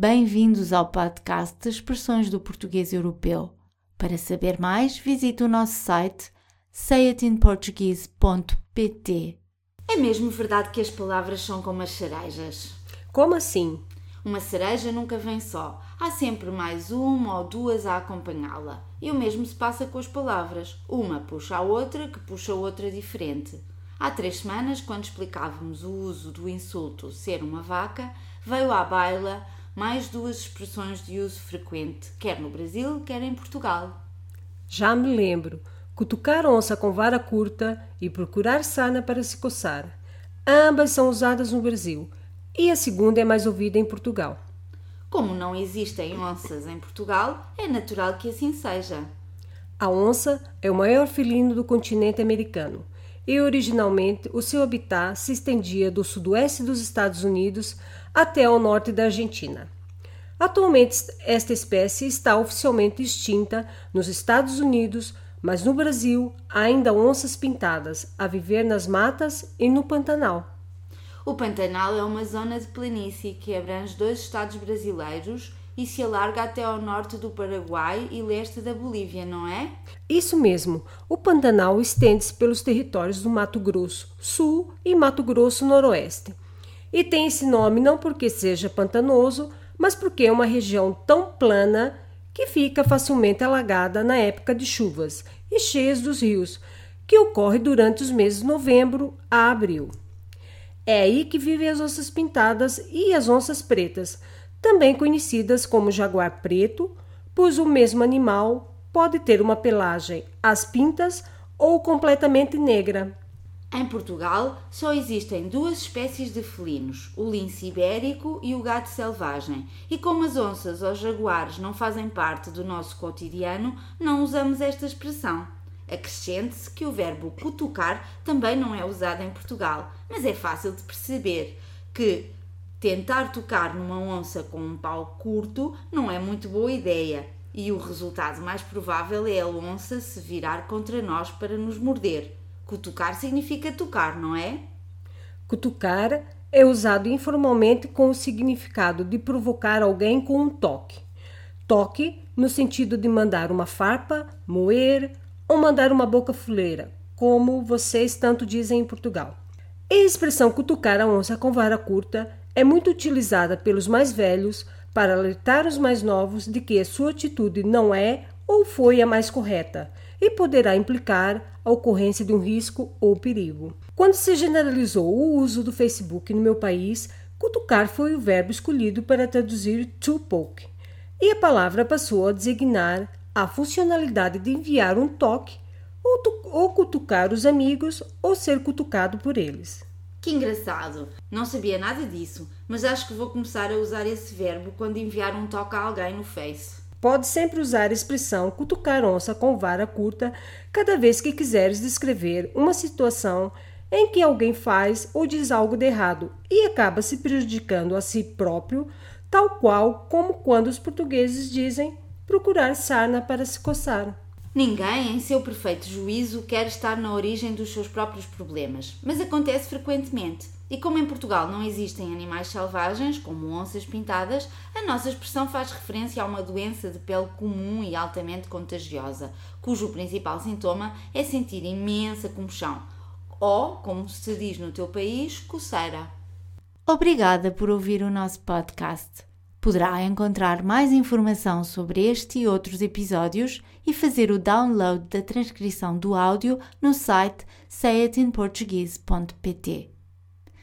Bem-vindos ao podcast de Expressões do Português Europeu. Para saber mais, visite o nosso site sayitinportuguese.pt. É mesmo verdade que as palavras são como as cerejas? Como assim? Uma cereja nunca vem só. Há sempre mais uma ou duas a acompanhá-la. E o mesmo se passa com as palavras. Uma puxa a outra, que puxa a outra diferente. Há três semanas, quando explicávamos o uso do insulto ser uma vaca, veio à baila mais duas expressões de uso frequente, quer no Brasil, quer em Portugal. Já me lembro. Cutucar onça com vara curta e procurar sana para se coçar. Ambas são usadas no Brasil e a segunda é mais ouvida em Portugal. Como não existem onças em Portugal, é natural que assim seja. A onça é o maior felino do continente americano e originalmente o seu habitat se estendia do sudoeste dos Estados Unidos até ao norte da Argentina. Atualmente, esta espécie está oficialmente extinta nos Estados Unidos, mas no Brasil há ainda onças pintadas a viver nas matas e no Pantanal. O Pantanal é uma zona de planície que abrange dois estados brasileiros e se alarga até ao norte do Paraguai e leste da Bolívia, não é? Isso mesmo. O Pantanal estende-se pelos territórios do Mato Grosso Sul e Mato Grosso Noroeste. E tem esse nome não porque seja pantanoso, mas porque é uma região tão plana que fica facilmente alagada na época de chuvas e cheias dos rios, que ocorre durante os meses de novembro a abril. É aí que vivem as onças pintadas e as onças pretas, também conhecidas como jaguar preto, pois o mesmo animal pode ter uma pelagem às pintas ou completamente negra. Em Portugal só existem duas espécies de felinos, o lince ibérico e o gato selvagem, e como as onças ou jaguares não fazem parte do nosso cotidiano, não usamos esta expressão. Acrescente-se que o verbo cutucar também não é usado em Portugal, mas é fácil de perceber que tentar tocar numa onça com um pau curto não é muito boa ideia e o resultado mais provável é a onça se virar contra nós para nos morder. Cutucar significa tocar, não é? Cutucar é usado informalmente com o significado de provocar alguém com um toque. Toque no sentido de mandar uma farpa, moer ou mandar uma boca fuleira, como vocês tanto dizem em Portugal. A expressão cutucar a onça com vara curta é muito utilizada pelos mais velhos para alertar os mais novos de que a sua atitude não é ou foi a mais correta e poderá implicar a ocorrência de um risco ou perigo. Quando se generalizou o uso do Facebook no meu país, cutucar foi o verbo escolhido para traduzir to poke, e a palavra passou a designar a funcionalidade de enviar um toque ou, ou cutucar os amigos ou ser cutucado por eles. Que engraçado! Não sabia nada disso, mas acho que vou começar a usar esse verbo quando enviar um toque a alguém no Face. Pode sempre usar a expressão cutucar onça com vara curta cada vez que quiseres descrever uma situação em que alguém faz ou diz algo de errado e acaba se prejudicando a si próprio, tal qual como quando os portugueses dizem procurar sarna para se coçar. Ninguém, em seu perfeito juízo, quer estar na origem dos seus próprios problemas, mas acontece frequentemente. E como em Portugal não existem animais selvagens, como onças pintadas, a nossa expressão faz referência a uma doença de pele comum e altamente contagiosa, cujo principal sintoma é sentir imensa comoção, ou, como se diz no teu país, coceira. Obrigada por ouvir o nosso podcast. Poderá encontrar mais informação sobre este e outros episódios e fazer o download da transcrição do áudio no site sayitinportuguese.pt.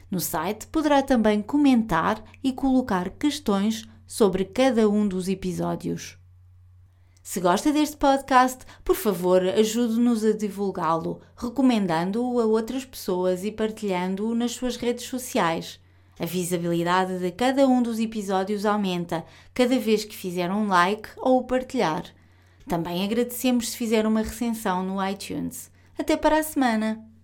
No site poderá também comentar e colocar questões sobre cada um dos episódios. Se gosta deste podcast, por favor, ajude-nos a divulgá-lo, recomendando-o a outras pessoas e partilhando-o nas suas redes sociais. A visibilidade de cada um dos episódios aumenta cada vez que fizer um like ou partilhar. Também agradecemos se fizer uma recensão no iTunes. Até para a semana!